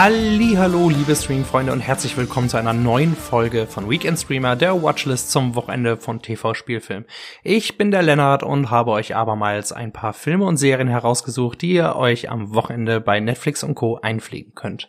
Hallo, liebe Streaming-Freunde und herzlich willkommen zu einer neuen Folge von Weekend Streamer, der Watchlist zum Wochenende von TV-Spielfilm. Ich bin der Lennart und habe euch abermals ein paar Filme und Serien herausgesucht, die ihr euch am Wochenende bei Netflix und Co. einpflegen könnt.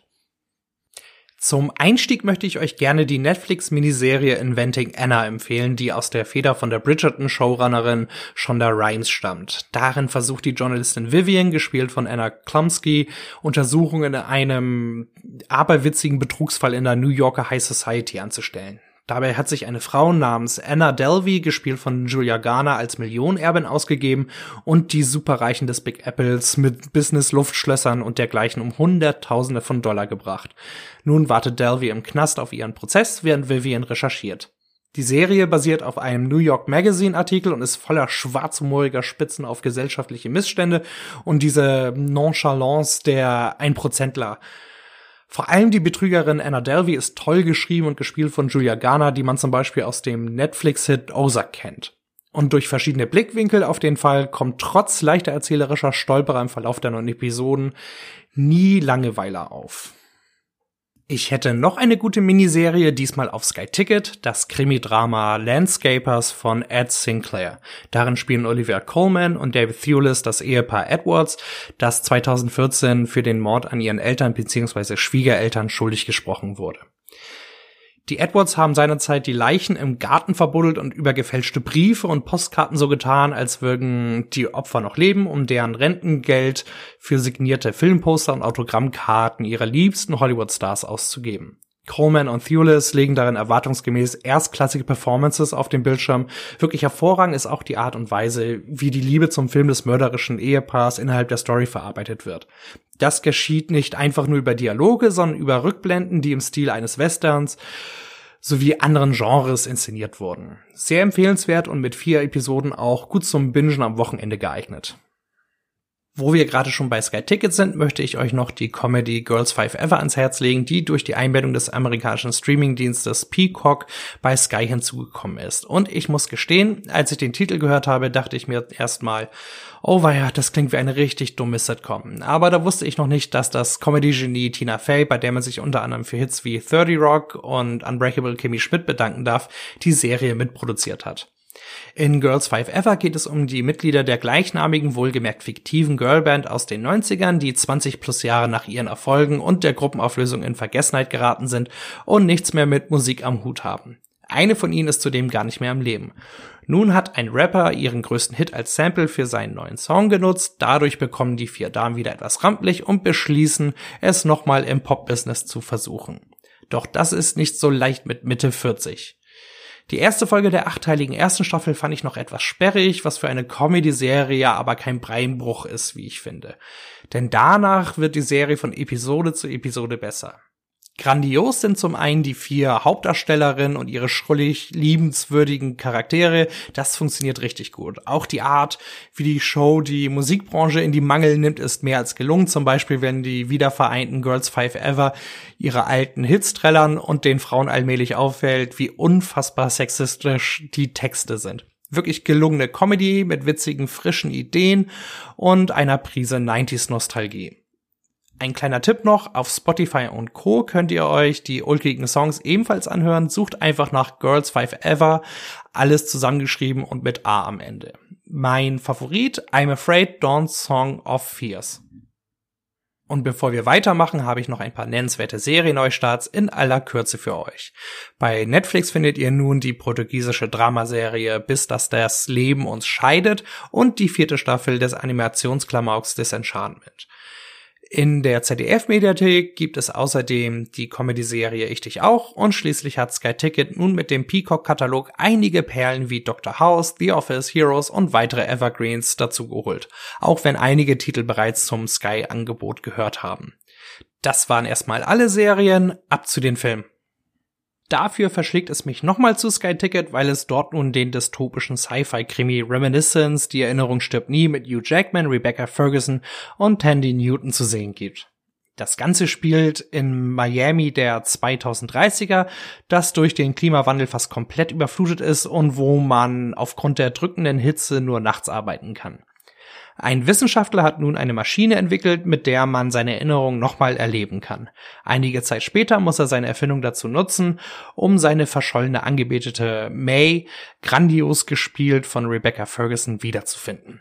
Zum Einstieg möchte ich euch gerne die Netflix-Miniserie Inventing Anna empfehlen, die aus der Feder von der Bridgerton-Showrunnerin Shonda Rhimes stammt. Darin versucht die Journalistin Vivian, gespielt von Anna Klumsky, Untersuchungen in einem aberwitzigen Betrugsfall in der New Yorker High Society anzustellen. Dabei hat sich eine Frau namens Anna Delvey, gespielt von Julia Garner, als Millionenerbin ausgegeben und die Superreichen des Big Apples mit Business-Luftschlössern und dergleichen um Hunderttausende von Dollar gebracht. Nun wartet Delvey im Knast auf ihren Prozess, während Vivian recherchiert. Die Serie basiert auf einem New York Magazine Artikel und ist voller schwarzhumoriger Spitzen auf gesellschaftliche Missstände und diese Nonchalance der Einprozentler. Vor allem die Betrügerin Anna Delvey ist toll geschrieben und gespielt von Julia Garner, die man zum Beispiel aus dem Netflix-Hit Ozark kennt. Und durch verschiedene Blickwinkel auf den Fall kommt trotz leichter erzählerischer Stolperer im Verlauf der neuen Episoden nie Langeweile auf. Ich hätte noch eine gute Miniserie, diesmal auf Sky Ticket, das Krimi-Drama Landscapers von Ed Sinclair. Darin spielen Olivia Coleman und David Thewlis das Ehepaar Edwards, das 2014 für den Mord an ihren Eltern bzw. Schwiegereltern schuldig gesprochen wurde. Die Edwards haben seinerzeit die Leichen im Garten verbuddelt und über gefälschte Briefe und Postkarten so getan, als würden die Opfer noch leben, um deren Rentengeld für signierte Filmposter und Autogrammkarten ihrer liebsten Hollywood-Stars auszugeben. Coleman und Thewlis legen darin erwartungsgemäß erstklassige Performances auf dem Bildschirm. Wirklich hervorragend ist auch die Art und Weise, wie die Liebe zum Film des mörderischen Ehepaars innerhalb der Story verarbeitet wird. Das geschieht nicht einfach nur über Dialoge, sondern über Rückblenden, die im Stil eines Westerns sowie anderen Genres inszeniert wurden. Sehr empfehlenswert und mit vier Episoden auch gut zum Bingen am Wochenende geeignet. Wo wir gerade schon bei Sky Ticket sind, möchte ich euch noch die Comedy Girls Five Ever ans Herz legen, die durch die Einbindung des amerikanischen Streamingdienstes Peacock bei Sky hinzugekommen ist. Und ich muss gestehen, als ich den Titel gehört habe, dachte ich mir erstmal, oh weia, das klingt wie eine richtig dumme Sitcom. Aber da wusste ich noch nicht, dass das Comedy-Genie Tina Fey, bei der man sich unter anderem für Hits wie 30 Rock und Unbreakable Kimmy Schmidt bedanken darf, die Serie mitproduziert hat. In Girls Five Ever geht es um die Mitglieder der gleichnamigen, wohlgemerkt fiktiven Girlband aus den 90ern, die 20 plus Jahre nach ihren Erfolgen und der Gruppenauflösung in Vergessenheit geraten sind und nichts mehr mit Musik am Hut haben. Eine von ihnen ist zudem gar nicht mehr am Leben. Nun hat ein Rapper ihren größten Hit als Sample für seinen neuen Song genutzt, dadurch bekommen die vier Damen wieder etwas rampelig und beschließen, es nochmal im Pop-Business zu versuchen. Doch das ist nicht so leicht mit Mitte 40. Die erste Folge der achteiligen ersten Staffel fand ich noch etwas sperrig, was für eine Comedy-Serie aber kein Breinbruch ist, wie ich finde. Denn danach wird die Serie von Episode zu Episode besser. Grandios sind zum einen die vier Hauptdarstellerinnen und ihre schrullig liebenswürdigen Charaktere. Das funktioniert richtig gut. Auch die Art, wie die Show die Musikbranche in die Mangel nimmt, ist mehr als gelungen. Zum Beispiel, wenn die wiedervereinten Girls Five Ever ihre alten Hits trällern und den Frauen allmählich auffällt, wie unfassbar sexistisch die Texte sind wirklich gelungene Comedy mit witzigen, frischen Ideen und einer Prise 90s Nostalgie. Ein kleiner Tipp noch, auf Spotify und Co. könnt ihr euch die ulkigen Songs ebenfalls anhören. Sucht einfach nach Girls Five Ever, alles zusammengeschrieben und mit A am Ende. Mein Favorit, I'm Afraid Dawn's Song of Fears. Und bevor wir weitermachen, habe ich noch ein paar nennenswerte Serienneustarts in aller Kürze für euch. Bei Netflix findet ihr nun die portugiesische Dramaserie Bis dass das Leben uns scheidet und die vierte Staffel des Animationsklamauks Disenchantment. In der ZDF-Mediathek gibt es außerdem die Comedy-Serie Ich dich auch und schließlich hat Sky Ticket nun mit dem Peacock-Katalog einige Perlen wie Dr. House, The Office, Heroes und weitere Evergreens dazu geholt, auch wenn einige Titel bereits zum Sky-Angebot gehört haben. Das waren erstmal alle Serien, ab zu den Filmen. Dafür verschlägt es mich nochmal zu Sky Ticket, weil es dort nun den dystopischen Sci-Fi-Krimi Reminiscence, die Erinnerung stirbt nie mit Hugh Jackman, Rebecca Ferguson und Tandy Newton zu sehen gibt. Das Ganze spielt in Miami der 2030er, das durch den Klimawandel fast komplett überflutet ist und wo man aufgrund der drückenden Hitze nur nachts arbeiten kann. Ein Wissenschaftler hat nun eine Maschine entwickelt, mit der man seine Erinnerungen nochmal erleben kann. Einige Zeit später muss er seine Erfindung dazu nutzen, um seine verschollene Angebetete May, grandios gespielt von Rebecca Ferguson, wiederzufinden.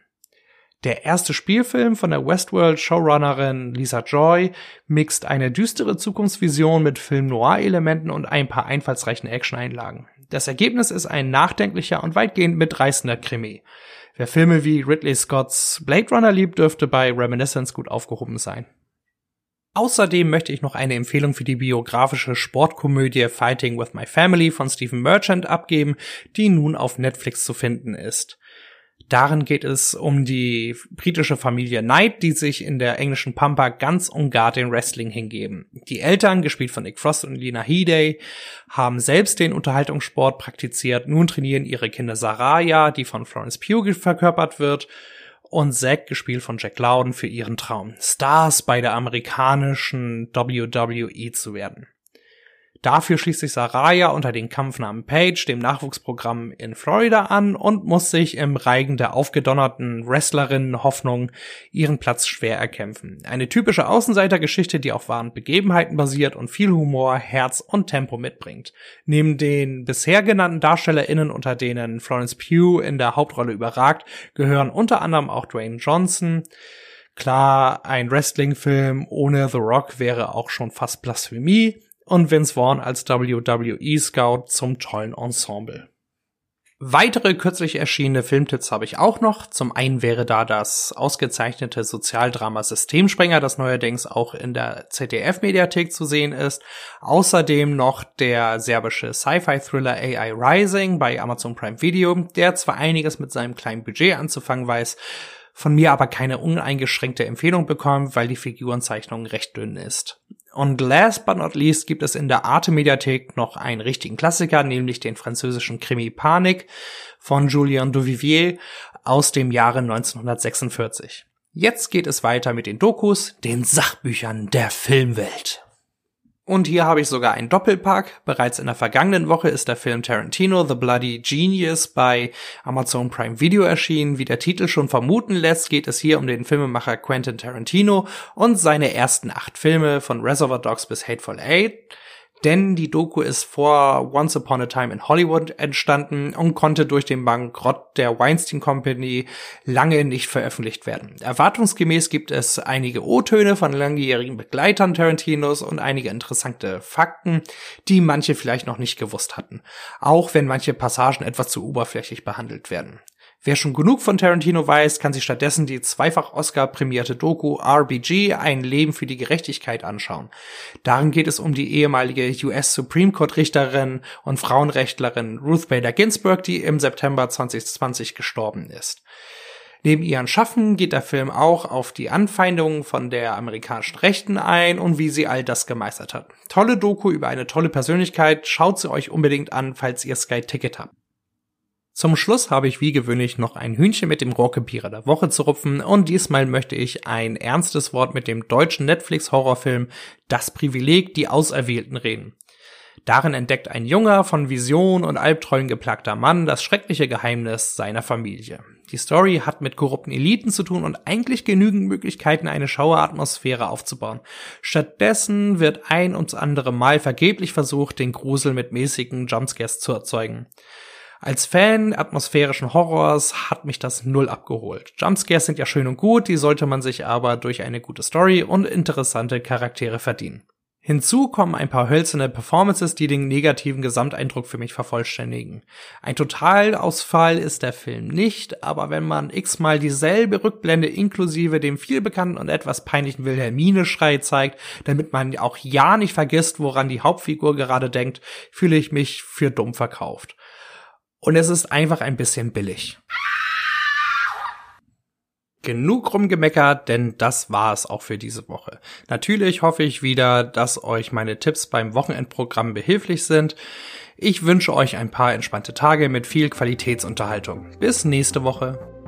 Der erste Spielfilm von der Westworld-Showrunnerin Lisa Joy mixt eine düstere Zukunftsvision mit Film-Noir-Elementen und ein paar einfallsreichen Action-Einlagen. Das Ergebnis ist ein nachdenklicher und weitgehend mitreißender Krimi. Wer Filme wie Ridley Scotts Blade Runner liebt, dürfte bei Reminiscence gut aufgehoben sein. Außerdem möchte ich noch eine Empfehlung für die biografische Sportkomödie Fighting with My Family von Stephen Merchant abgeben, die nun auf Netflix zu finden ist. Darin geht es um die britische Familie Knight, die sich in der englischen Pampa ganz und gar den Wrestling hingeben. Die Eltern, gespielt von Nick Frost und Lina Headey, haben selbst den Unterhaltungssport praktiziert. Nun trainieren ihre Kinder Saraya, die von Florence Pugh verkörpert wird, und Zack, gespielt von Jack Loudon, für ihren Traum, Stars bei der amerikanischen WWE zu werden. Dafür schließt sich Saraya unter den Kampfnamen Page dem Nachwuchsprogramm in Florida an und muss sich im Reigen der aufgedonnerten Wrestlerinnen Hoffnung ihren Platz schwer erkämpfen. Eine typische Außenseitergeschichte, die auf wahren Begebenheiten basiert und viel Humor, Herz und Tempo mitbringt. Neben den bisher genannten DarstellerInnen, unter denen Florence Pugh in der Hauptrolle überragt, gehören unter anderem auch Dwayne Johnson, Klar, ein Wrestling-Film ohne The Rock wäre auch schon fast Blasphemie und Vince Vaughn als WWE-Scout zum tollen Ensemble. Weitere kürzlich erschienene Filmtipps habe ich auch noch. Zum einen wäre da das ausgezeichnete Sozialdrama Systemsprenger, das neuerdings auch in der ZDF-Mediathek zu sehen ist. Außerdem noch der serbische Sci-Fi-Thriller AI Rising bei Amazon Prime Video, der zwar einiges mit seinem kleinen Budget anzufangen weiß, von mir aber keine uneingeschränkte Empfehlung bekommen, weil die Figurenzeichnung recht dünn ist. Und last but not least gibt es in der Arte-Mediathek noch einen richtigen Klassiker, nämlich den französischen Krimi Panik von Julien Duvivier aus dem Jahre 1946. Jetzt geht es weiter mit den Dokus, den Sachbüchern der Filmwelt. Und hier habe ich sogar einen Doppelpack. Bereits in der vergangenen Woche ist der Film Tarantino The Bloody Genius bei Amazon Prime Video erschienen. Wie der Titel schon vermuten lässt, geht es hier um den Filmemacher Quentin Tarantino und seine ersten acht Filme von Reservoir Dogs bis Hateful Eight denn die Doku ist vor Once Upon a Time in Hollywood entstanden und konnte durch den Bankrott der Weinstein Company lange nicht veröffentlicht werden. Erwartungsgemäß gibt es einige O-Töne von langjährigen Begleitern Tarantinos und einige interessante Fakten, die manche vielleicht noch nicht gewusst hatten, auch wenn manche Passagen etwas zu oberflächlich behandelt werden. Wer schon genug von Tarantino weiß, kann sich stattdessen die zweifach Oscar-prämierte Doku RBG Ein Leben für die Gerechtigkeit anschauen. Darin geht es um die ehemalige US Supreme Court Richterin und Frauenrechtlerin Ruth Bader Ginsburg, die im September 2020 gestorben ist. Neben ihren Schaffen geht der Film auch auf die Anfeindungen von der amerikanischen Rechten ein und wie sie all das gemeistert hat. Tolle Doku über eine tolle Persönlichkeit, schaut sie euch unbedingt an, falls ihr Sky Ticket habt. Zum Schluss habe ich wie gewöhnlich noch ein Hühnchen mit dem Rohrkrepierer der Woche zu rupfen und diesmal möchte ich ein ernstes Wort mit dem deutschen Netflix-Horrorfilm Das Privileg, die Auserwählten reden. Darin entdeckt ein junger, von Vision und Albträumen geplagter Mann das schreckliche Geheimnis seiner Familie. Die Story hat mit korrupten Eliten zu tun und eigentlich genügend Möglichkeiten, eine Schaueratmosphäre aufzubauen. Stattdessen wird ein und andere Mal vergeblich versucht, den Grusel mit mäßigen Jumpscares zu erzeugen. Als Fan atmosphärischen Horrors hat mich das null abgeholt. Jumpscares sind ja schön und gut, die sollte man sich aber durch eine gute Story und interessante Charaktere verdienen. Hinzu kommen ein paar hölzerne Performances, die den negativen Gesamteindruck für mich vervollständigen. Ein Totalausfall ist der Film nicht, aber wenn man x-mal dieselbe Rückblende inklusive dem vielbekannten und etwas peinlichen Wilhelmine-Schrei zeigt, damit man auch ja nicht vergisst, woran die Hauptfigur gerade denkt, fühle ich mich für dumm verkauft. Und es ist einfach ein bisschen billig. Genug rumgemeckert, denn das war es auch für diese Woche. Natürlich hoffe ich wieder, dass euch meine Tipps beim Wochenendprogramm behilflich sind. Ich wünsche euch ein paar entspannte Tage mit viel Qualitätsunterhaltung. Bis nächste Woche.